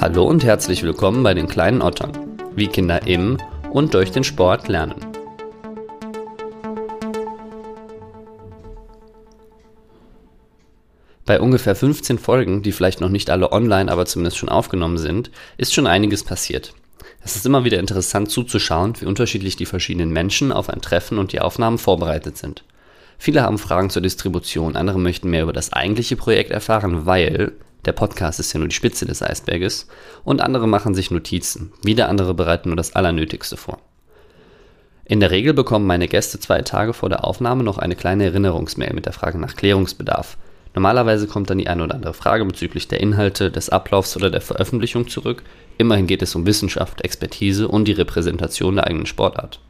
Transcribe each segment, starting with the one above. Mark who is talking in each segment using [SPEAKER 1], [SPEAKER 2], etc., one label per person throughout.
[SPEAKER 1] Hallo und herzlich willkommen bei den kleinen Ottern, wie Kinder im und durch den Sport lernen. Bei ungefähr 15 Folgen, die vielleicht noch nicht alle online, aber zumindest schon aufgenommen sind, ist schon einiges passiert. Es ist immer wieder interessant zuzuschauen, wie unterschiedlich die verschiedenen Menschen auf ein Treffen und die Aufnahmen vorbereitet sind. Viele haben Fragen zur Distribution, andere möchten mehr über das eigentliche Projekt erfahren, weil der Podcast ist ja nur die Spitze des Eisberges, und andere machen sich Notizen, wieder andere bereiten nur das Allernötigste vor. In der Regel bekommen meine Gäste zwei Tage vor der Aufnahme noch eine kleine Erinnerungsmail mit der Frage nach Klärungsbedarf, Normalerweise kommt dann die eine oder andere Frage bezüglich der Inhalte, des Ablaufs oder der Veröffentlichung zurück. Immerhin geht es um Wissenschaft, Expertise und die Repräsentation der eigenen Sportart.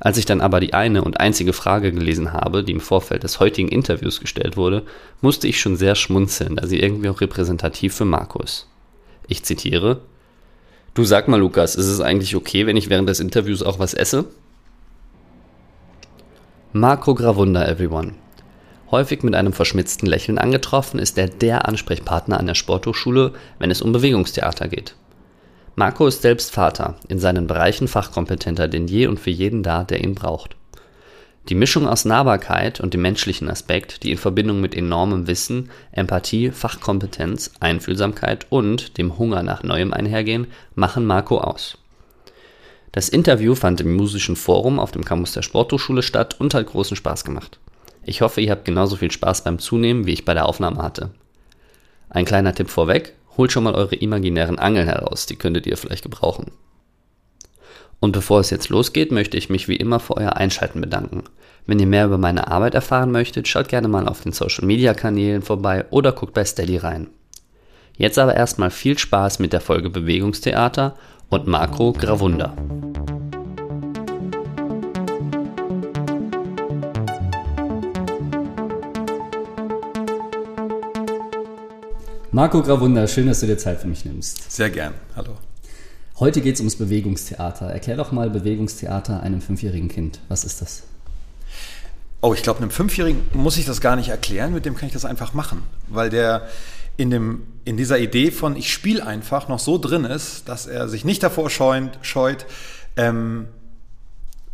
[SPEAKER 1] Als ich dann aber die eine und einzige Frage gelesen habe, die im Vorfeld des heutigen Interviews gestellt wurde, musste ich schon sehr schmunzeln, da sie irgendwie auch repräsentativ für Marco ist. Ich zitiere: Du sag mal, Lukas, ist es eigentlich okay, wenn ich während des Interviews auch was esse? Marco Gravunda, everyone. Häufig mit einem verschmitzten Lächeln angetroffen, ist er der Ansprechpartner an der Sporthochschule, wenn es um Bewegungstheater geht. Marco ist selbst Vater, in seinen Bereichen fachkompetenter denn je und für jeden da, der ihn braucht. Die Mischung aus Nahbarkeit und dem menschlichen Aspekt, die in Verbindung mit enormem Wissen, Empathie, Fachkompetenz, Einfühlsamkeit und dem Hunger nach Neuem einhergehen, machen Marco aus. Das Interview fand im Musischen Forum auf dem Campus der Sporthochschule statt und hat großen Spaß gemacht. Ich hoffe, ihr habt genauso viel Spaß beim Zunehmen, wie ich bei der Aufnahme hatte. Ein kleiner Tipp vorweg, holt schon mal eure imaginären Angeln heraus, die könntet ihr vielleicht gebrauchen. Und bevor es jetzt losgeht, möchte ich mich wie immer für euer Einschalten bedanken. Wenn ihr mehr über meine Arbeit erfahren möchtet, schaut gerne mal auf den Social Media Kanälen vorbei oder guckt bei Steady rein. Jetzt aber erstmal viel Spaß mit der Folge Bewegungstheater und Makro Gravunda. Marco Gravunda, schön, dass du dir Zeit für mich nimmst.
[SPEAKER 2] Sehr gern. Hallo.
[SPEAKER 1] Heute geht es ums Bewegungstheater. Erklär doch mal Bewegungstheater einem fünfjährigen Kind. Was ist das?
[SPEAKER 2] Oh, ich glaube, einem Fünfjährigen muss ich das gar nicht erklären, mit dem kann ich das einfach machen, weil der in, dem, in dieser Idee von ich spiele einfach noch so drin ist, dass er sich nicht davor scheut, scheut ähm,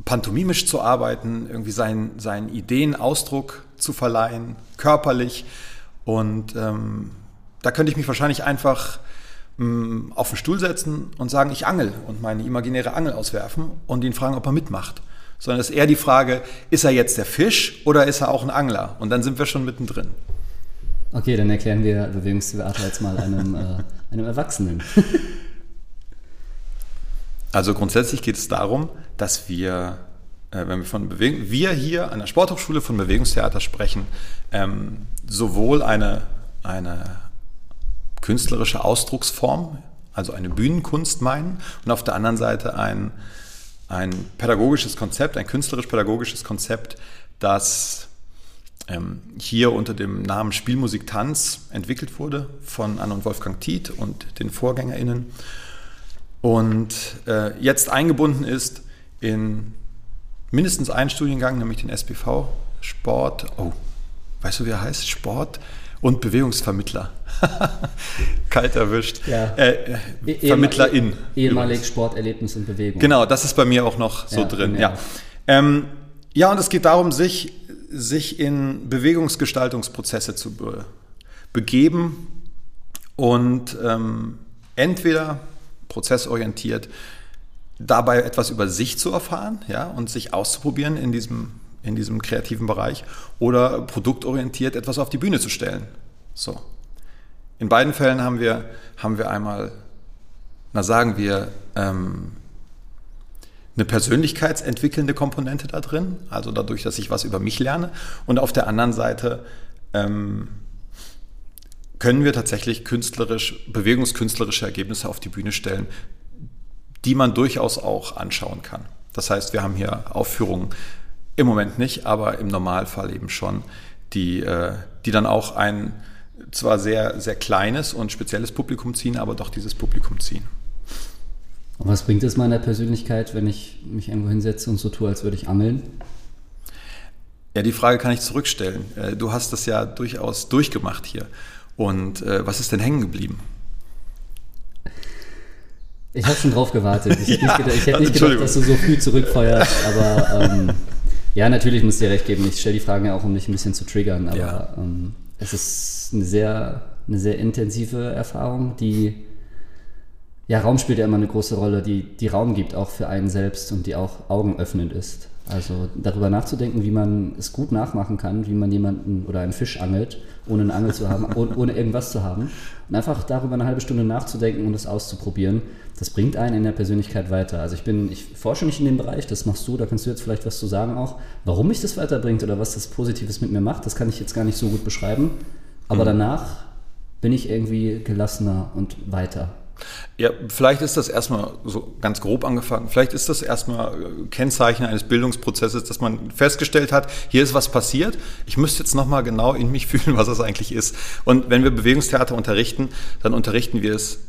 [SPEAKER 2] pantomimisch zu arbeiten, irgendwie seinen, seinen Ideen Ausdruck zu verleihen, körperlich und ähm, da könnte ich mich wahrscheinlich einfach mh, mm, auf den Stuhl setzen und sagen, ich angel und meine imaginäre Angel auswerfen und ihn fragen, ob er mitmacht. Sondern es ist eher die Frage, ist er jetzt der Fisch oder ist er auch ein Angler? Und dann sind wir schon mittendrin.
[SPEAKER 1] Okay, dann erklären wir Bewegungstheater jetzt mal einem, äh, einem Erwachsenen.
[SPEAKER 2] also grundsätzlich geht es darum, dass wir, äh, wenn wir von Bewegung, wir hier an der Sporthochschule von Bewegungstheater sprechen, ähm, sowohl eine, eine künstlerische Ausdrucksform, also eine Bühnenkunst meinen und auf der anderen Seite ein, ein pädagogisches Konzept, ein künstlerisch-pädagogisches Konzept, das ähm, hier unter dem Namen Spielmusik Tanz entwickelt wurde von Anne und Wolfgang Tiet und den VorgängerInnen und äh, jetzt eingebunden ist in mindestens einen Studiengang, nämlich den SPV Sport. Oh, weißt du, wie er heißt? Sport und Bewegungsvermittler. Kalt erwischt. Ja. Äh,
[SPEAKER 1] eh Vermittlerin. Ehemalig Sporterlebnis und Bewegung.
[SPEAKER 2] Genau, das ist bei mir auch noch so ja, drin. Ja. Ja. Ähm, ja, und es geht darum, sich, sich in Bewegungsgestaltungsprozesse zu be begeben und ähm, entweder prozessorientiert dabei etwas über sich zu erfahren ja, und sich auszuprobieren in diesem in diesem kreativen Bereich oder produktorientiert etwas auf die Bühne zu stellen. So. In beiden Fällen haben wir, haben wir einmal, na sagen wir, ähm, eine persönlichkeitsentwickelnde Komponente da drin, also dadurch, dass ich was über mich lerne. Und auf der anderen Seite ähm, können wir tatsächlich künstlerisch, bewegungskünstlerische Ergebnisse auf die Bühne stellen, die man durchaus auch anschauen kann. Das heißt, wir haben hier Aufführungen im Moment nicht, aber im Normalfall eben schon, die, äh, die dann auch ein zwar sehr, sehr kleines und spezielles Publikum ziehen, aber doch dieses Publikum ziehen.
[SPEAKER 1] Und was bringt es meiner Persönlichkeit, wenn ich mich irgendwo hinsetze und so tue, als würde ich angeln?
[SPEAKER 2] Ja, die Frage kann ich zurückstellen. Äh, du hast das ja durchaus durchgemacht hier. Und äh, was ist denn hängen geblieben?
[SPEAKER 1] Ich habe schon drauf gewartet. Ich, ja, hätte nicht gedacht, dass du so früh zurückfeuerst, aber ähm, ja, natürlich muss ich dir recht geben. Ich stelle die Fragen ja auch, um dich ein bisschen zu triggern, aber ja. ähm, es ist eine sehr, eine sehr intensive Erfahrung, die ja, Raum spielt ja immer eine große Rolle, die, die Raum gibt auch für einen selbst und die auch augenöffnend ist. Also darüber nachzudenken, wie man es gut nachmachen kann, wie man jemanden oder einen Fisch angelt, ohne eine Angel zu haben, ohne, ohne irgendwas zu haben. Und einfach darüber eine halbe Stunde nachzudenken und es auszuprobieren, das bringt einen in der Persönlichkeit weiter. Also ich bin, ich forsche nicht in dem Bereich, das machst du, da kannst du jetzt vielleicht was zu sagen auch. Warum mich das weiterbringt oder was das Positives mit mir macht, das kann ich jetzt gar nicht so gut beschreiben. Aber mhm. danach bin ich irgendwie gelassener und weiter.
[SPEAKER 2] Ja, vielleicht ist das erstmal so ganz grob angefangen. Vielleicht ist das erstmal äh, Kennzeichen eines Bildungsprozesses, dass man festgestellt hat, hier ist was passiert. Ich müsste jetzt nochmal genau in mich fühlen, was das eigentlich ist. Und wenn wir Bewegungstheater unterrichten, dann unterrichten wir es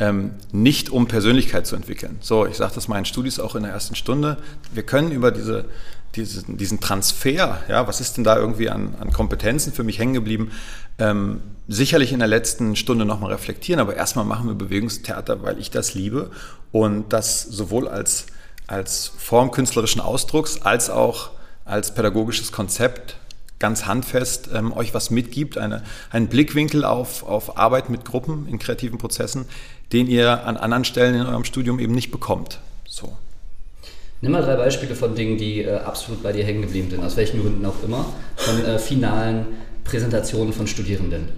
[SPEAKER 2] ähm, nicht um Persönlichkeit zu entwickeln. So, ich sage das meinen Studis auch in der ersten Stunde. Wir können über diese, diesen, diesen Transfer, ja, was ist denn da irgendwie an, an Kompetenzen für mich hängen geblieben, ähm, sicherlich in der letzten Stunde nochmal reflektieren, aber erstmal machen wir Bewegungstheater, weil ich das liebe und das sowohl als, als Form künstlerischen Ausdrucks als auch als pädagogisches Konzept ganz handfest ähm, euch was mitgibt, eine, einen Blickwinkel auf, auf Arbeit mit Gruppen in kreativen Prozessen, den ihr an anderen Stellen in eurem Studium eben nicht bekommt. So.
[SPEAKER 1] Nimm mal drei Beispiele von Dingen, die äh, absolut bei dir hängen geblieben sind, aus welchen Gründen auch immer, von äh, finalen Präsentationen von Studierenden.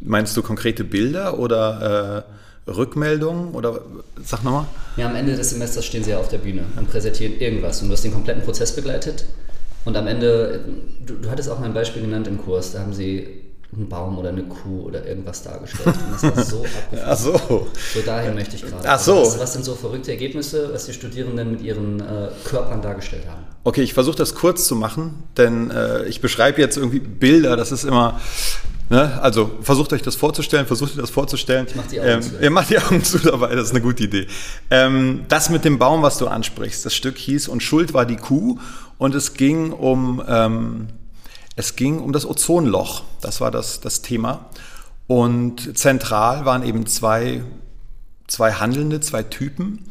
[SPEAKER 2] Meinst du konkrete Bilder oder äh, Rückmeldungen oder sag nochmal?
[SPEAKER 1] Ja, am Ende des Semesters stehen sie ja auf der Bühne und präsentieren irgendwas und du hast den kompletten Prozess begleitet und am Ende, du, du hattest auch mal ein Beispiel genannt im Kurs, da haben sie einen Baum oder eine Kuh oder irgendwas dargestellt. Und das war so abgefahren.
[SPEAKER 2] Ach so.
[SPEAKER 1] So dahin möchte ich gerade.
[SPEAKER 2] Ach so.
[SPEAKER 1] Was, was, sind so verrückte Ergebnisse, was die Studierenden mit ihren äh, Körpern dargestellt haben?
[SPEAKER 2] Okay, ich versuche das kurz zu machen, denn äh, ich beschreibe jetzt irgendwie Bilder, das ist immer, ne? also versucht euch das vorzustellen, versucht euch das vorzustellen. Ich
[SPEAKER 1] mach die Augen ähm, zu.
[SPEAKER 2] Ihr macht die Augen zu dabei, das ist eine gute Idee. Ähm, das mit dem Baum, was du ansprichst, das Stück hieß und Schuld war die Kuh und es ging um... Ähm, es ging um das Ozonloch, das war das, das Thema. Und zentral waren eben zwei, zwei Handelnde, zwei Typen,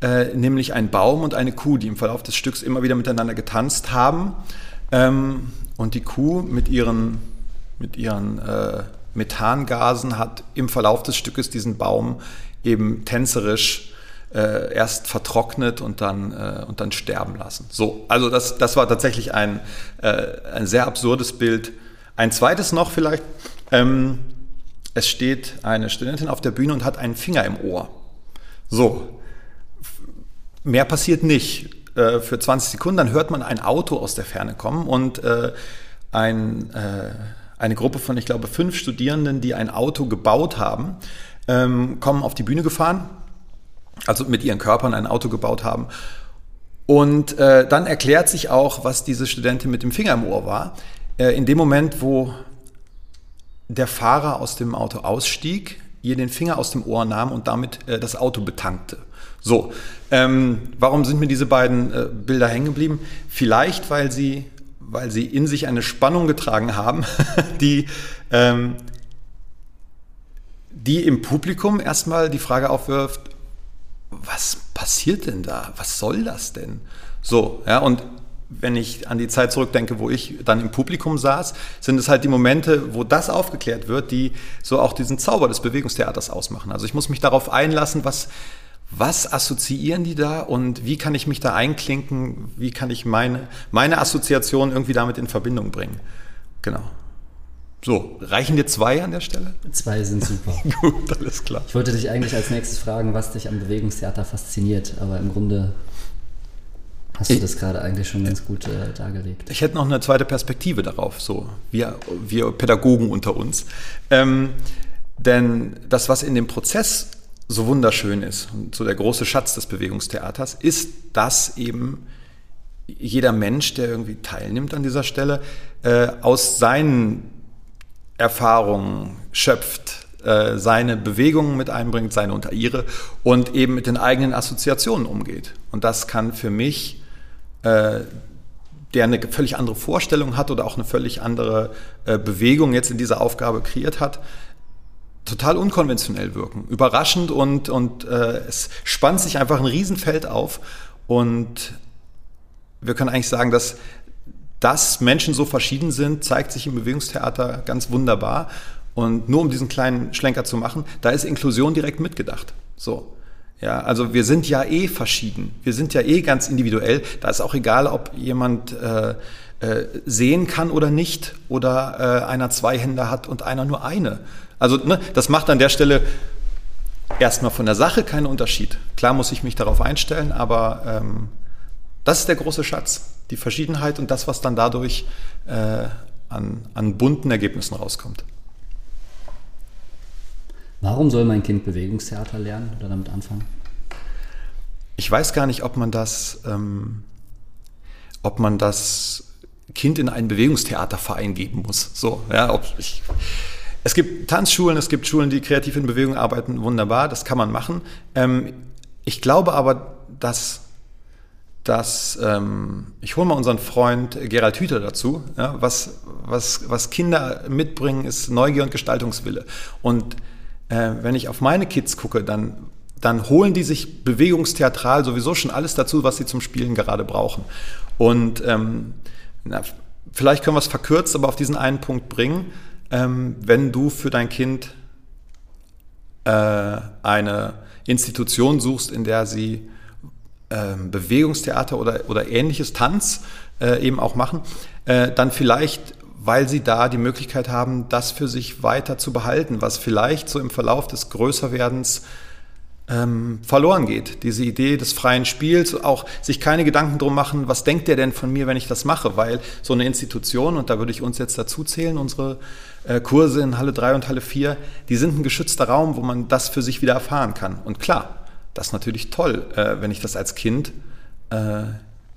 [SPEAKER 2] äh, nämlich ein Baum und eine Kuh, die im Verlauf des Stücks immer wieder miteinander getanzt haben. Ähm, und die Kuh mit ihren, mit ihren äh, Methangasen hat im Verlauf des Stückes diesen Baum eben tänzerisch äh, erst vertrocknet und dann, äh, und dann sterben lassen. So, also das, das war tatsächlich ein, äh, ein sehr absurdes Bild. Ein zweites noch vielleicht. Ähm, es steht eine Studentin auf der Bühne und hat einen Finger im Ohr. So, mehr passiert nicht. Äh, für 20 Sekunden, dann hört man ein Auto aus der Ferne kommen und äh, ein, äh, eine Gruppe von, ich glaube, fünf Studierenden, die ein Auto gebaut haben, ähm, kommen auf die Bühne gefahren also mit ihren Körpern ein Auto gebaut haben. Und äh, dann erklärt sich auch, was diese Studentin mit dem Finger im Ohr war. Äh, in dem Moment, wo der Fahrer aus dem Auto ausstieg, ihr den Finger aus dem Ohr nahm und damit äh, das Auto betankte. So, ähm, warum sind mir diese beiden äh, Bilder hängen geblieben? Vielleicht, weil sie, weil sie in sich eine Spannung getragen haben, die, ähm, die im Publikum erstmal die Frage aufwirft, was passiert denn da? Was soll das denn? So, ja, und wenn ich an die Zeit zurückdenke, wo ich dann im Publikum saß, sind es halt die Momente, wo das aufgeklärt wird, die so auch diesen Zauber des Bewegungstheaters ausmachen. Also ich muss mich darauf einlassen, was, was assoziieren die da und wie kann ich mich da einklinken, wie kann ich meine, meine Assoziation irgendwie damit in Verbindung bringen. Genau. So, reichen dir zwei an der Stelle?
[SPEAKER 1] Zwei sind super.
[SPEAKER 2] Gut, alles klar.
[SPEAKER 1] Ich wollte dich eigentlich als nächstes fragen, was dich am Bewegungstheater fasziniert, aber im Grunde hast du das gerade eigentlich schon ganz gut äh, dargelegt.
[SPEAKER 2] Ich hätte noch eine zweite Perspektive darauf, so wir, wir Pädagogen unter uns. Ähm, denn das, was in dem Prozess so wunderschön ist, und so der große Schatz des Bewegungstheaters, ist, dass eben jeder Mensch, der irgendwie teilnimmt an dieser Stelle, äh, aus seinen Erfahrungen schöpft, äh, seine Bewegungen mit einbringt, seine unter ihre und eben mit den eigenen Assoziationen umgeht. Und das kann für mich äh, der eine völlig andere Vorstellung hat oder auch eine völlig andere äh, Bewegung jetzt in dieser Aufgabe kreiert hat, total unkonventionell wirken. Überraschend und, und äh, es spannt sich einfach ein Riesenfeld auf. Und wir können eigentlich sagen, dass, dass Menschen so verschieden sind, zeigt sich im Bewegungstheater ganz wunderbar. Und nur um diesen kleinen Schlenker zu machen, da ist Inklusion direkt mitgedacht. So. Ja, also wir sind ja eh verschieden. Wir sind ja eh ganz individuell. Da ist auch egal, ob jemand äh, äh, sehen kann oder nicht oder äh, einer zwei Hände hat und einer nur eine. Also ne, das macht an der Stelle erstmal von der Sache keinen Unterschied. Klar muss ich mich darauf einstellen, aber ähm, das ist der große Schatz, die Verschiedenheit und das, was dann dadurch äh, an, an bunten Ergebnissen rauskommt.
[SPEAKER 1] Warum soll mein Kind Bewegungstheater lernen oder damit anfangen?
[SPEAKER 2] Ich weiß gar nicht, ob man das, ähm, ob man das Kind in einen Bewegungstheaterverein geben muss. So, ja, ob ich, es gibt Tanzschulen, es gibt Schulen, die kreativ in Bewegung arbeiten, wunderbar, das kann man machen. Ähm, ich glaube aber, dass, dass ähm, ich hole mal unseren Freund Gerald Hüther dazu, ja, was, was, was Kinder mitbringen, ist Neugier und Gestaltungswille. Und äh, wenn ich auf meine Kids gucke, dann, dann holen die sich bewegungstheatral sowieso schon alles dazu, was sie zum Spielen gerade brauchen. Und ähm, na, vielleicht können wir es verkürzt, aber auf diesen einen Punkt bringen. Ähm, wenn du für dein Kind äh, eine Institution suchst, in der sie äh, Bewegungstheater oder, oder ähnliches Tanz äh, eben auch machen, äh, dann vielleicht weil sie da die Möglichkeit haben, das für sich weiter zu behalten, was vielleicht so im Verlauf des Größerwerdens ähm, verloren geht. Diese Idee des freien Spiels, auch sich keine Gedanken drum machen, was denkt der denn von mir, wenn ich das mache, weil so eine Institution, und da würde ich uns jetzt dazu zählen, unsere äh, Kurse in Halle 3 und Halle 4, die sind ein geschützter Raum, wo man das für sich wieder erfahren kann. Und klar, das ist natürlich toll, äh, wenn ich das als Kind äh,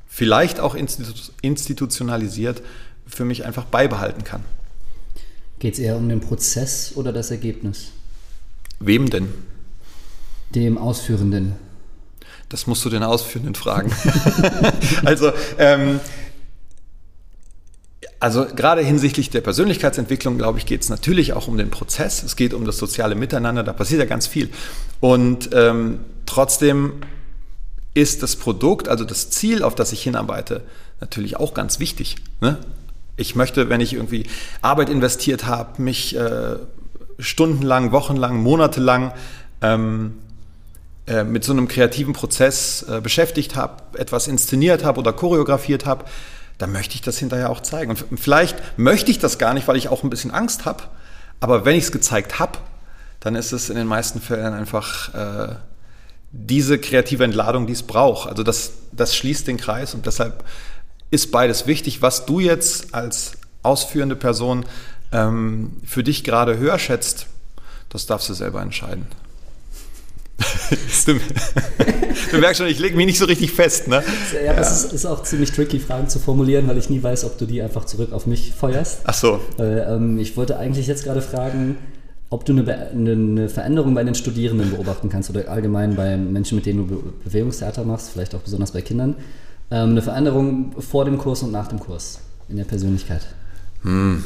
[SPEAKER 2] vielleicht auch institutionalisiert für mich einfach beibehalten kann.
[SPEAKER 1] Geht es eher um den Prozess oder das Ergebnis?
[SPEAKER 2] Wem denn?
[SPEAKER 1] Dem Ausführenden.
[SPEAKER 2] Das musst du den Ausführenden fragen. also, ähm, also gerade hinsichtlich der Persönlichkeitsentwicklung, glaube ich, geht es natürlich auch um den Prozess. Es geht um das soziale Miteinander, da passiert ja ganz viel. Und ähm, trotzdem ist das Produkt, also das Ziel, auf das ich hinarbeite, natürlich auch ganz wichtig. Ne? Ich möchte, wenn ich irgendwie Arbeit investiert habe, mich äh, stundenlang, wochenlang, monatelang ähm, äh, mit so einem kreativen Prozess äh, beschäftigt habe, etwas inszeniert habe oder choreografiert habe, dann möchte ich das hinterher auch zeigen. Und vielleicht möchte ich das gar nicht, weil ich auch ein bisschen Angst habe, aber wenn ich es gezeigt habe, dann ist es in den meisten Fällen einfach äh, diese kreative Entladung, die es braucht. Also das, das schließt den Kreis und deshalb ist beides wichtig. Was du jetzt als ausführende Person ähm, für dich gerade höher schätzt, das darfst du selber entscheiden. Du, du, merkst schon, ich lege mich nicht so richtig fest. Ne?
[SPEAKER 1] Ja, ja. es ist, ist, auch ziemlich tricky, Fragen zu formulieren, weil ich nie weiß, ob du die einfach zurück auf mich feuerst.
[SPEAKER 2] Ach so.
[SPEAKER 1] Weil, ähm, ich wollte eigentlich jetzt gerade fragen, ob du eine, eine, Veränderung bei den Studierenden beobachten kannst oder allgemein bei Menschen, mit denen du Bewegungstheater machst, vielleicht auch besonders bei Kindern ähm, eine Veränderung vor dem Kurs und nach dem Kurs in der Persönlichkeit? Hm.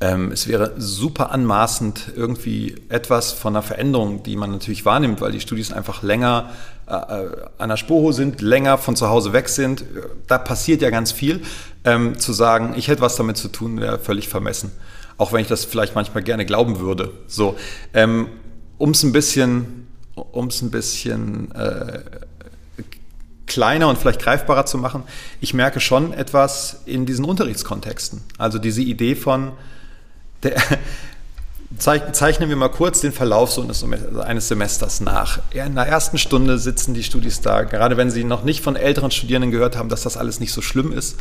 [SPEAKER 2] Ähm, es wäre super anmaßend, irgendwie etwas von einer Veränderung, die man natürlich wahrnimmt, weil die Studis einfach länger äh, äh an der Spurho sind, länger von zu Hause weg sind. Da passiert ja ganz viel. Ähm, zu sagen, ich hätte was damit zu tun, wäre völlig vermessen. Auch wenn ich das vielleicht manchmal gerne glauben würde. So, ähm, um es ein bisschen, um es ein bisschen äh, kleiner und vielleicht greifbarer zu machen, ich merke schon etwas in diesen Unterrichtskontexten. Also diese Idee von, der, zeichnen wir mal kurz den Verlauf so eines Semesters nach. In der ersten Stunde sitzen die Studis da, gerade wenn sie noch nicht von älteren Studierenden gehört haben, dass das alles nicht so schlimm ist,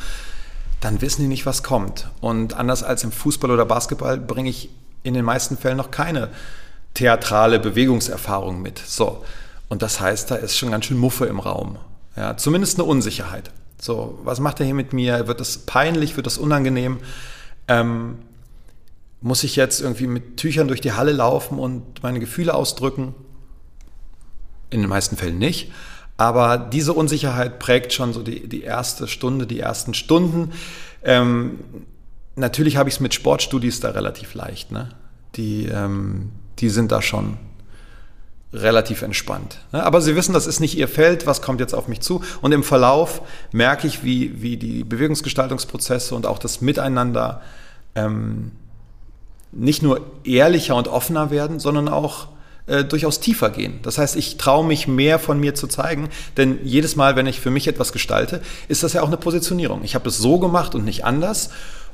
[SPEAKER 2] dann wissen die nicht, was kommt. Und anders als im Fußball oder Basketball bringe ich in den meisten Fällen noch keine theatrale Bewegungserfahrung mit. So. Und das heißt, da ist schon ganz schön Muffe im Raum. Ja, zumindest eine Unsicherheit. So, was macht er hier mit mir? Wird das peinlich? Wird das unangenehm? Ähm, muss ich jetzt irgendwie mit Tüchern durch die Halle laufen und meine Gefühle ausdrücken? In den meisten Fällen nicht. Aber diese Unsicherheit prägt schon so die, die erste Stunde, die ersten Stunden. Ähm, natürlich habe ich es mit Sportstudies da relativ leicht. Ne? Die, ähm, die sind da schon relativ entspannt. Ne? Aber sie wissen, das ist nicht ihr Feld, was kommt jetzt auf mich zu. Und im Verlauf merke ich, wie, wie die Bewegungsgestaltungsprozesse und auch das Miteinander ähm, nicht nur ehrlicher und offener werden, sondern auch äh, durchaus tiefer gehen. Das heißt, ich traue mich mehr von mir zu zeigen, denn jedes Mal, wenn ich für mich etwas gestalte, ist das ja auch eine Positionierung. Ich habe es so gemacht und nicht anders.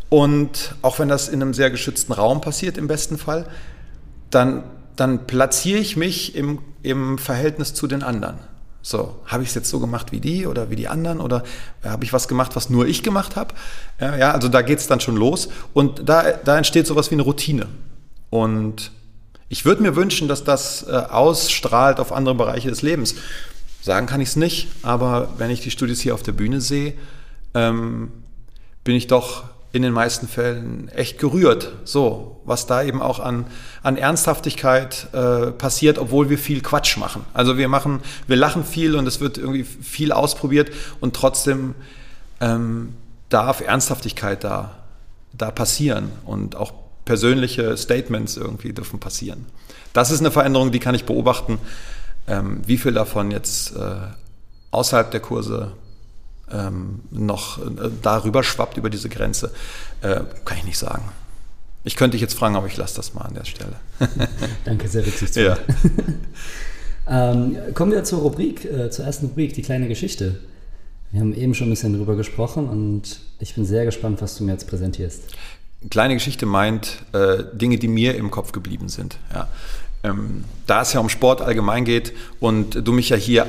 [SPEAKER 2] Und auch wenn das in einem sehr geschützten Raum passiert, im besten Fall, dann, dann platziere ich mich im, im Verhältnis zu den anderen. So, habe ich es jetzt so gemacht wie die oder wie die anderen oder habe ich was gemacht, was nur ich gemacht habe? Ja, also da geht es dann schon los und da, da entsteht sowas wie eine Routine. Und ich würde mir wünschen, dass das äh, ausstrahlt auf andere Bereiche des Lebens. Sagen kann ich es nicht, aber wenn ich die Studis hier auf der Bühne sehe, ähm, bin ich doch in den meisten Fällen echt gerührt. So, was da eben auch an, an Ernsthaftigkeit äh, passiert, obwohl wir viel Quatsch machen. Also wir machen, wir lachen viel und es wird irgendwie viel ausprobiert und trotzdem ähm, darf Ernsthaftigkeit da, da passieren und auch persönliche Statements irgendwie dürfen passieren. Das ist eine Veränderung, die kann ich beobachten. Ähm, wie viel davon jetzt äh, außerhalb der Kurse ähm, noch äh, darüber schwappt, über diese Grenze, äh, kann ich nicht sagen. Ich könnte dich jetzt fragen, aber ich lasse das mal an der Stelle.
[SPEAKER 1] Danke, sehr witzig zu. Ja. ähm, kommen wir zur Rubrik, äh, zur ersten Rubrik, die kleine Geschichte. Wir haben eben schon ein bisschen drüber gesprochen und ich bin sehr gespannt, was du mir jetzt präsentierst.
[SPEAKER 2] Kleine Geschichte meint äh, Dinge, die mir im Kopf geblieben sind. Ja ähm, da es ja um Sport allgemein geht und du mich ja hier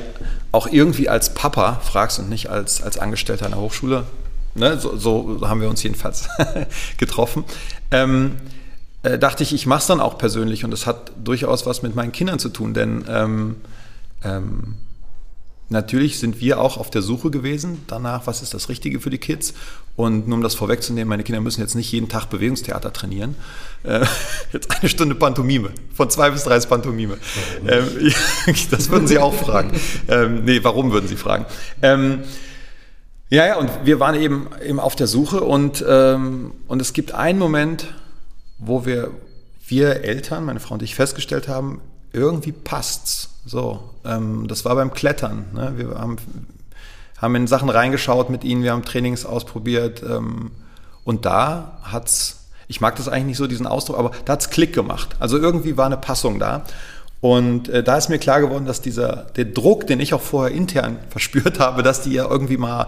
[SPEAKER 2] auch irgendwie als Papa fragst und nicht als, als Angestellter einer Hochschule, ne, so, so, haben wir uns jedenfalls getroffen, ähm, äh, dachte ich, ich mache es dann auch persönlich und es hat durchaus was mit meinen Kindern zu tun, denn ähm, ähm Natürlich sind wir auch auf der Suche gewesen danach, was ist das Richtige für die Kids. Und nur um das vorwegzunehmen, meine Kinder müssen jetzt nicht jeden Tag Bewegungstheater trainieren. Äh, jetzt eine Stunde Pantomime, von zwei bis drei ist Pantomime. Ähm, das würden Sie auch fragen. Ähm, nee, warum würden Sie fragen? Ähm, ja, ja, und wir waren eben, eben auf der Suche und, ähm, und es gibt einen Moment, wo wir, wir Eltern, meine Frau und ich, festgestellt haben, irgendwie passt's. So, ähm, das war beim Klettern. Ne? Wir haben, haben in Sachen reingeschaut mit ihnen, wir haben Trainings ausprobiert ähm, und da hat's, ich mag das eigentlich nicht so, diesen Ausdruck, aber da hat's Klick gemacht. Also irgendwie war eine Passung da. Und äh, da ist mir klar geworden, dass dieser, der Druck, den ich auch vorher intern verspürt habe, dass die ja irgendwie mal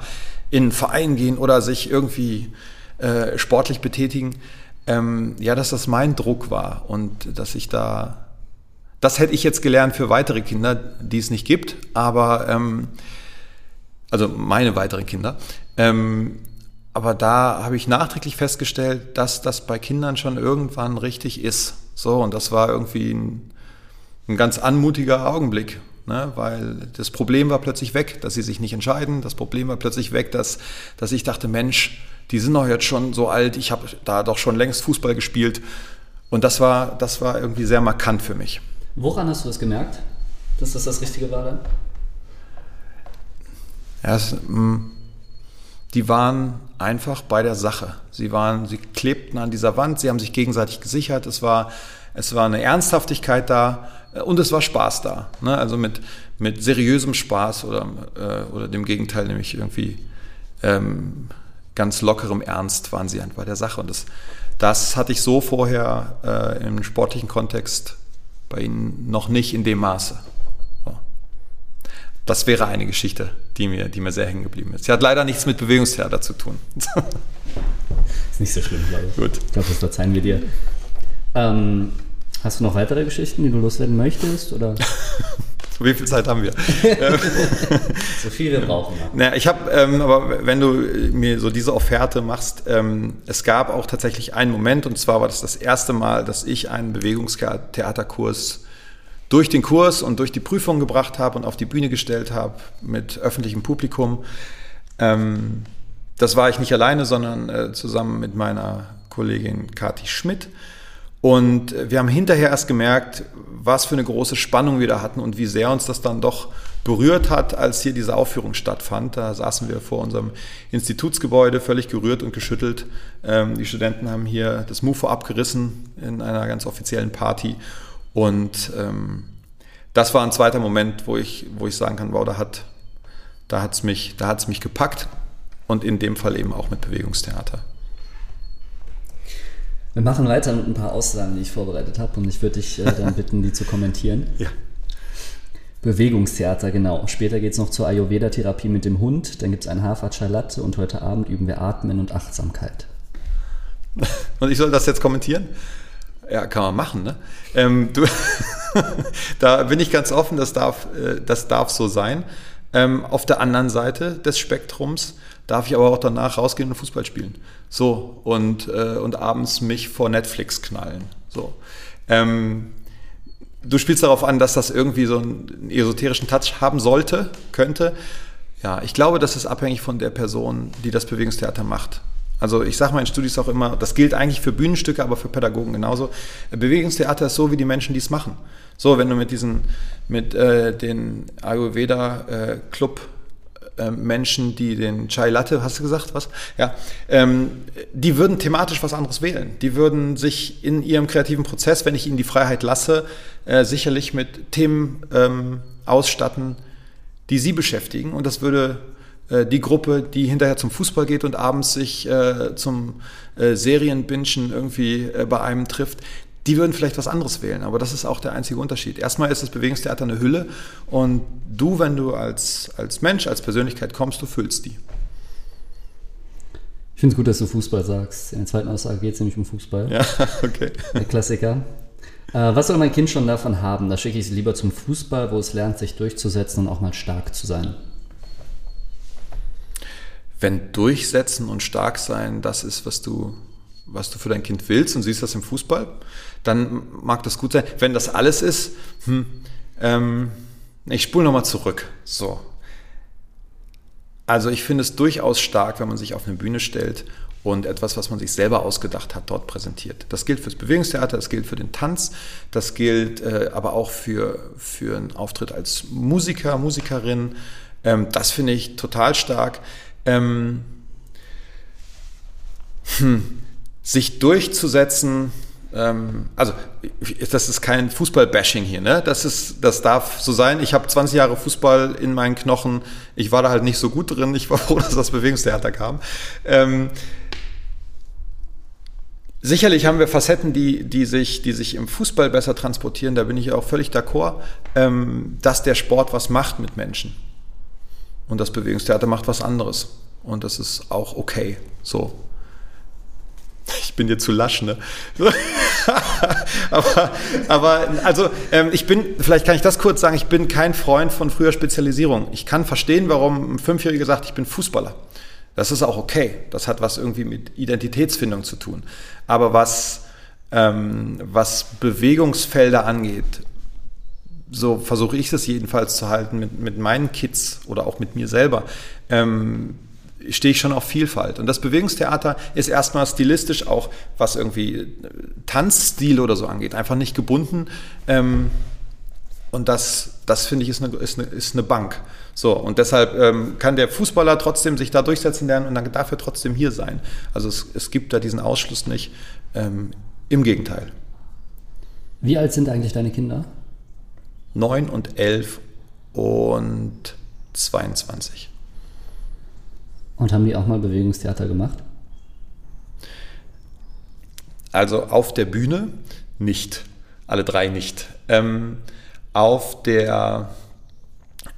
[SPEAKER 2] in einen Verein gehen oder sich irgendwie äh, sportlich betätigen, ähm, ja, dass das mein Druck war und dass ich da das hätte ich jetzt gelernt für weitere Kinder, die es nicht gibt, aber ähm, also meine weiteren Kinder. Ähm, aber da habe ich nachträglich festgestellt, dass das bei Kindern schon irgendwann richtig ist. So, und das war irgendwie ein, ein ganz anmutiger Augenblick, ne? weil das Problem war plötzlich weg, dass sie sich nicht entscheiden. Das Problem war plötzlich weg, dass, dass ich dachte, Mensch, die sind doch jetzt schon so alt, ich habe da doch schon längst Fußball gespielt. Und das war, das war irgendwie sehr markant für mich.
[SPEAKER 1] Woran hast du das gemerkt, dass das das Richtige war dann?
[SPEAKER 2] Es, mm, die waren einfach bei der Sache. Sie waren, sie klebten an dieser Wand, sie haben sich gegenseitig gesichert. Es war, es war eine Ernsthaftigkeit da äh, und es war Spaß da. Ne? Also mit, mit seriösem Spaß oder, äh, oder dem Gegenteil, nämlich irgendwie ähm, ganz lockerem Ernst waren sie bei der Sache. Und das, das hatte ich so vorher äh, im sportlichen Kontext bei Ihnen noch nicht in dem Maße. Das wäre eine Geschichte, die mir, die mir sehr hängen geblieben ist. Sie hat leider nichts mit Bewegungstheater zu tun.
[SPEAKER 1] ist nicht so schlimm, glaube ich. Gut. Ich glaube, das verzeihen wir dir. Ähm, hast du noch weitere Geschichten, die du loswerden möchtest? Oder?
[SPEAKER 2] Wie viel Zeit haben wir?
[SPEAKER 1] so viel wir brauchen. Ja.
[SPEAKER 2] Naja, ich habe, ähm, aber wenn du mir so diese Offerte machst, ähm, es gab auch tatsächlich einen Moment, und zwar war das das erste Mal, dass ich einen Bewegungstheaterkurs durch den Kurs und durch die Prüfung gebracht habe und auf die Bühne gestellt habe mit öffentlichem Publikum. Ähm, das war ich nicht alleine, sondern äh, zusammen mit meiner Kollegin Kati Schmidt. Und wir haben hinterher erst gemerkt, was für eine große Spannung wir da hatten und wie sehr uns das dann doch berührt hat, als hier diese Aufführung stattfand. Da saßen wir vor unserem Institutsgebäude, völlig gerührt und geschüttelt. Ähm, die Studenten haben hier das MUFO abgerissen in einer ganz offiziellen Party. Und ähm, das war ein zweiter Moment, wo ich, wo ich sagen kann, wow, da hat da hat's mich, mich gepackt und in dem Fall eben auch mit Bewegungstheater.
[SPEAKER 1] Wir machen weiter mit ein paar Aussagen, die ich vorbereitet habe und ich würde dich äh, dann bitten, die zu kommentieren. Ja. Bewegungstheater, genau. Später geht es noch zur Ayurveda-Therapie mit dem Hund, dann gibt es ein Hafer Latte und heute Abend üben wir Atmen und Achtsamkeit.
[SPEAKER 2] Und ich soll das jetzt kommentieren? Ja, kann man machen, ne? Ähm, du, da bin ich ganz offen, das darf, äh, das darf so sein. Ähm, auf der anderen Seite des Spektrums darf ich aber auch danach rausgehen und Fußball spielen. So, und, äh, und abends mich vor Netflix knallen. So. Ähm, du spielst darauf an, dass das irgendwie so einen esoterischen Touch haben sollte, könnte. Ja, ich glaube, das ist abhängig von der Person, die das Bewegungstheater macht. Also ich sage meinen Studis auch immer, das gilt eigentlich für Bühnenstücke, aber für Pädagogen genauso. Bewegungstheater ist so wie die Menschen, die es machen. So, wenn du mit diesen, mit äh, den Ayurveda-Club äh, Menschen, die den Chai Latte, hast du gesagt, was? Ja, ähm, die würden thematisch was anderes wählen. Die würden sich in ihrem kreativen Prozess, wenn ich ihnen die Freiheit lasse, äh, sicherlich mit Themen ähm, ausstatten, die sie beschäftigen. Und das würde äh, die Gruppe, die hinterher zum Fußball geht und abends sich äh, zum äh, Serienbingen irgendwie äh, bei einem trifft, die würden vielleicht was anderes wählen. Aber das ist auch der einzige Unterschied. Erstmal ist das Bewegungstheater eine Hülle und du, wenn du als, als Mensch, als Persönlichkeit kommst, du füllst die.
[SPEAKER 1] Ich finde es gut, dass du Fußball sagst. In der zweiten Aussage geht es nämlich um Fußball. Ja, okay. Der Klassiker. Äh, was soll mein Kind schon davon haben? Da schicke ich sie lieber zum Fußball, wo es lernt, sich durchzusetzen und auch mal stark zu sein
[SPEAKER 2] wenn Durchsetzen und stark sein das ist, was du, was du für dein Kind willst und siehst das im Fußball, dann mag das gut sein. Wenn das alles ist, hm, ähm, ich spule nochmal zurück. So. Also ich finde es durchaus stark, wenn man sich auf eine Bühne stellt und etwas, was man sich selber ausgedacht hat, dort präsentiert. Das gilt fürs Bewegungstheater, das gilt für den Tanz, das gilt äh, aber auch für, für einen Auftritt als Musiker, Musikerin. Ähm, das finde ich total stark ähm, hm, sich durchzusetzen, ähm, also das ist kein Fußball-Bashing hier, ne? Das, ist, das darf so sein. Ich habe 20 Jahre Fußball in meinen Knochen. Ich war da halt nicht so gut drin. Ich war froh, dass das Bewegungstheater kam. Ähm, Sicherlich haben wir Facetten, die, die, sich, die sich im Fußball besser transportieren. Da bin ich auch völlig d'accord, ähm, dass der Sport was macht mit Menschen. Und das Bewegungstheater macht was anderes. Und das ist auch okay. So. Ich bin dir zu lasch, ne? aber, aber, also, ähm, ich bin, vielleicht kann ich das kurz sagen, ich bin kein Freund von früher Spezialisierung. Ich kann verstehen, warum ein Fünfjähriger sagt, ich bin Fußballer. Das ist auch okay. Das hat was irgendwie mit Identitätsfindung zu tun. Aber was, ähm, was Bewegungsfelder angeht, so versuche ich es jedenfalls zu halten mit, mit meinen Kids oder auch mit mir selber, ähm, stehe ich schon auf Vielfalt. Und das Bewegungstheater ist erstmal stilistisch auch, was irgendwie äh, Tanzstil oder so angeht, einfach nicht gebunden. Ähm, und das, das finde ich, ist eine, ist, eine, ist eine Bank. So, und deshalb ähm, kann der Fußballer trotzdem sich da durchsetzen lernen und dann darf er trotzdem hier sein. Also es, es gibt da diesen Ausschluss nicht. Ähm, Im Gegenteil.
[SPEAKER 1] Wie alt sind eigentlich deine Kinder?
[SPEAKER 2] Neun und elf und 22.
[SPEAKER 1] Und haben die auch mal Bewegungstheater gemacht?
[SPEAKER 2] Also auf der Bühne nicht. Alle drei nicht. Ähm, auf der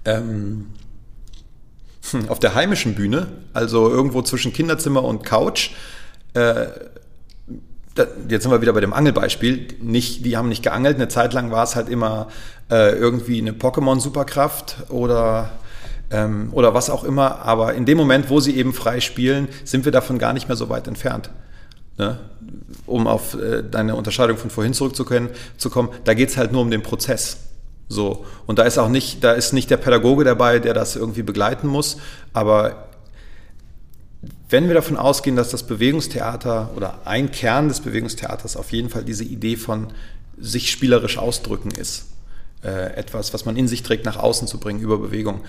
[SPEAKER 2] ähm, hm, auf der heimischen Bühne, also irgendwo zwischen Kinderzimmer und Couch, äh, jetzt sind wir wieder bei dem Angelbeispiel, nicht, die haben nicht geangelt, eine Zeit lang war es halt immer äh, irgendwie eine Pokémon-Superkraft oder, ähm, oder was auch immer, aber in dem Moment, wo sie eben frei spielen, sind wir davon gar nicht mehr so weit entfernt. Ne? Um auf äh, deine Unterscheidung von vorhin zurückzukommen, zu kommen, da geht es halt nur um den Prozess. So. Und da ist auch nicht, da ist nicht der Pädagoge dabei, der das irgendwie begleiten muss, aber wenn wir davon ausgehen, dass das Bewegungstheater oder ein Kern des Bewegungstheaters auf jeden Fall diese Idee von sich spielerisch ausdrücken ist, äh, etwas, was man in sich trägt, nach außen zu bringen über Bewegung,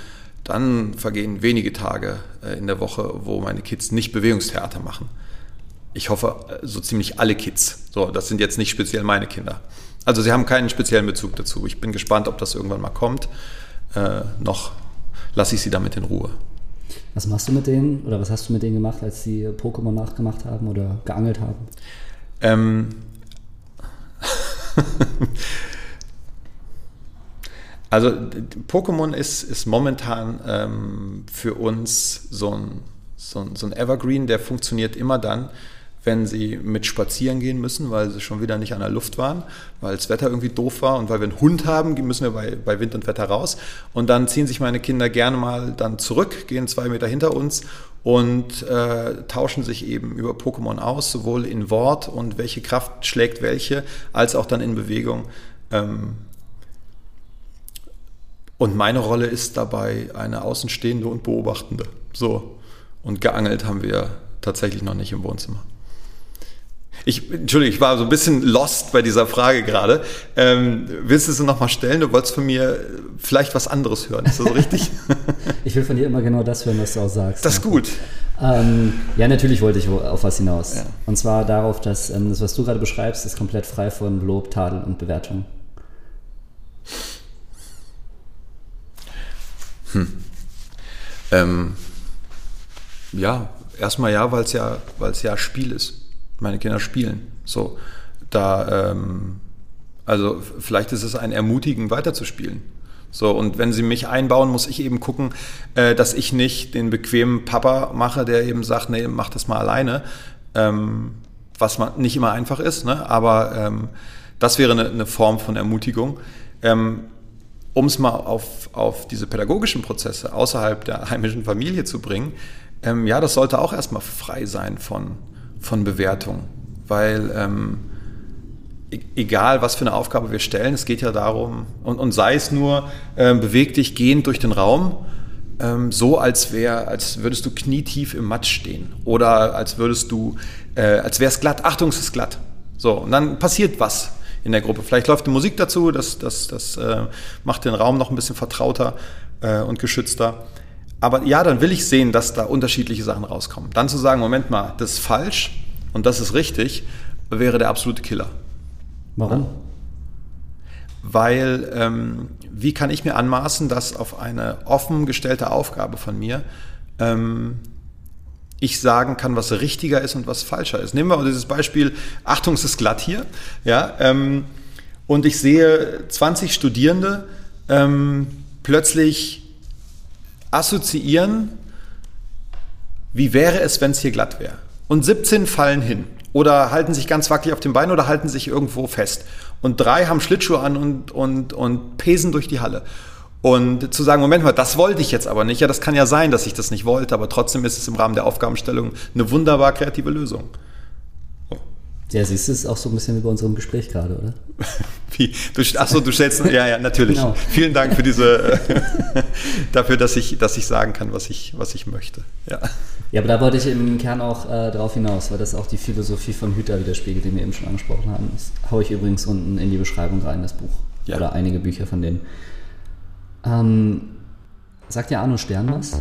[SPEAKER 2] dann vergehen wenige Tage äh, in der Woche, wo meine Kids nicht Bewegungstheater machen. Ich hoffe, äh, so ziemlich alle Kids. So, das sind jetzt nicht speziell meine Kinder. Also sie haben keinen speziellen Bezug dazu. Ich bin gespannt, ob das irgendwann mal kommt. Äh, noch lasse ich sie damit in Ruhe.
[SPEAKER 1] Was machst du mit denen oder was hast du mit denen gemacht, als sie Pokémon nachgemacht haben oder geangelt haben? Ähm,
[SPEAKER 2] also Pokémon ist, ist momentan ähm, für uns so ein, so, ein, so ein Evergreen, der funktioniert immer dann, wenn sie mit spazieren gehen müssen, weil sie schon wieder nicht an der Luft waren, weil das Wetter irgendwie doof war und weil wir einen Hund haben, müssen wir bei, bei Wind und Wetter raus. Und dann ziehen sich meine Kinder gerne mal dann zurück, gehen zwei Meter hinter uns und äh, tauschen sich eben über Pokémon aus, sowohl in Wort und welche Kraft schlägt welche, als auch dann in Bewegung. Ähm und meine Rolle ist dabei eine Außenstehende und Beobachtende. So. Und geangelt haben wir tatsächlich noch nicht im Wohnzimmer. Ich, Entschuldigung, ich war so ein bisschen lost bei dieser Frage gerade. Ähm, willst du sie nochmal stellen? Du wolltest von mir vielleicht was anderes hören. Ist das richtig?
[SPEAKER 1] ich will von dir immer genau das hören, was du auch sagst.
[SPEAKER 2] Das ist gut.
[SPEAKER 1] Ähm, ja, natürlich wollte ich auf was hinaus. Ja. Und zwar darauf, dass ähm, das, was du gerade beschreibst, ist komplett frei von Lob, Tadel und Bewertung.
[SPEAKER 2] Hm. Ähm, ja, erstmal ja, weil es ja, ja Spiel ist meine Kinder spielen. So, da, ähm, also vielleicht ist es ein Ermutigen, weiterzuspielen. So, und wenn sie mich einbauen, muss ich eben gucken, äh, dass ich nicht den bequemen Papa mache, der eben sagt, nee, mach das mal alleine. Ähm, was man nicht immer einfach ist, ne? aber ähm, das wäre eine, eine, Form von Ermutigung. Ähm, um es mal auf, auf diese pädagogischen Prozesse außerhalb der heimischen Familie zu bringen, ähm, ja, das sollte auch erstmal frei sein von, von Bewertung, weil ähm, e-, egal was für eine Aufgabe wir stellen, es geht ja darum, und, und sei es nur, äh, beweg dich gehend durch den Raum, ähm, so als wäre, als würdest du knietief im Matsch stehen oder als würdest du, äh, als wäre es glatt, Achtung, es ist glatt. So, und dann passiert was in der Gruppe. Vielleicht läuft die Musik dazu, das, das, das äh, macht den Raum noch ein bisschen vertrauter äh, und geschützter. Aber ja, dann will ich sehen, dass da unterschiedliche Sachen rauskommen. Dann zu sagen, Moment mal, das ist falsch und das ist richtig, wäre der absolute Killer.
[SPEAKER 1] Warum?
[SPEAKER 2] Weil, ähm, wie kann ich mir anmaßen, dass auf eine offen gestellte Aufgabe von mir ähm, ich sagen kann, was richtiger ist und was falscher ist. Nehmen wir dieses Beispiel, Achtung, es ist glatt hier. Ja, ähm, und ich sehe 20 Studierende ähm, plötzlich assoziieren, wie wäre es, wenn es hier glatt wäre. Und 17 fallen hin oder halten sich ganz wackelig auf dem Bein oder halten sich irgendwo fest. Und drei haben Schlittschuhe an und, und, und pesen durch die Halle. Und zu sagen, Moment mal, das wollte ich jetzt aber nicht. Ja, das kann ja sein, dass ich das nicht wollte, aber trotzdem ist es im Rahmen der Aufgabenstellung eine wunderbar kreative Lösung.
[SPEAKER 1] Ja, siehst du, es ist auch so ein bisschen wie bei unserem Gespräch gerade, oder?
[SPEAKER 2] Wie? Du, achso, du stellst, ja, ja, natürlich. Genau. Vielen Dank für diese, dafür, dass ich, dass ich sagen kann, was ich, was ich möchte. Ja.
[SPEAKER 1] ja, aber da wollte ich im Kern auch äh, drauf hinaus, weil das auch die Philosophie von Hüter widerspiegelt, die wir eben schon angesprochen haben. Das haue ich übrigens unten in die Beschreibung rein, das Buch. Ja. Oder einige Bücher von denen. Ähm, sagt ja Arno Stern was?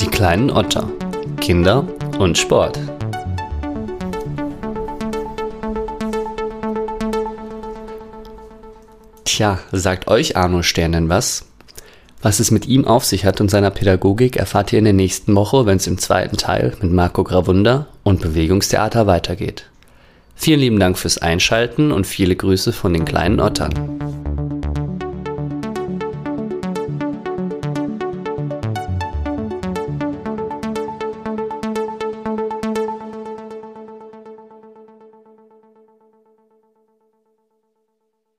[SPEAKER 3] Die kleinen Otter. Kinder und Sport. Tja, sagt euch Arno Stern denn was? Was es mit ihm auf sich hat und seiner Pädagogik erfahrt ihr in der nächsten Woche, wenn es im zweiten Teil mit Marco Gravunda und Bewegungstheater weitergeht. Vielen lieben Dank fürs Einschalten und viele Grüße von den kleinen Ottern.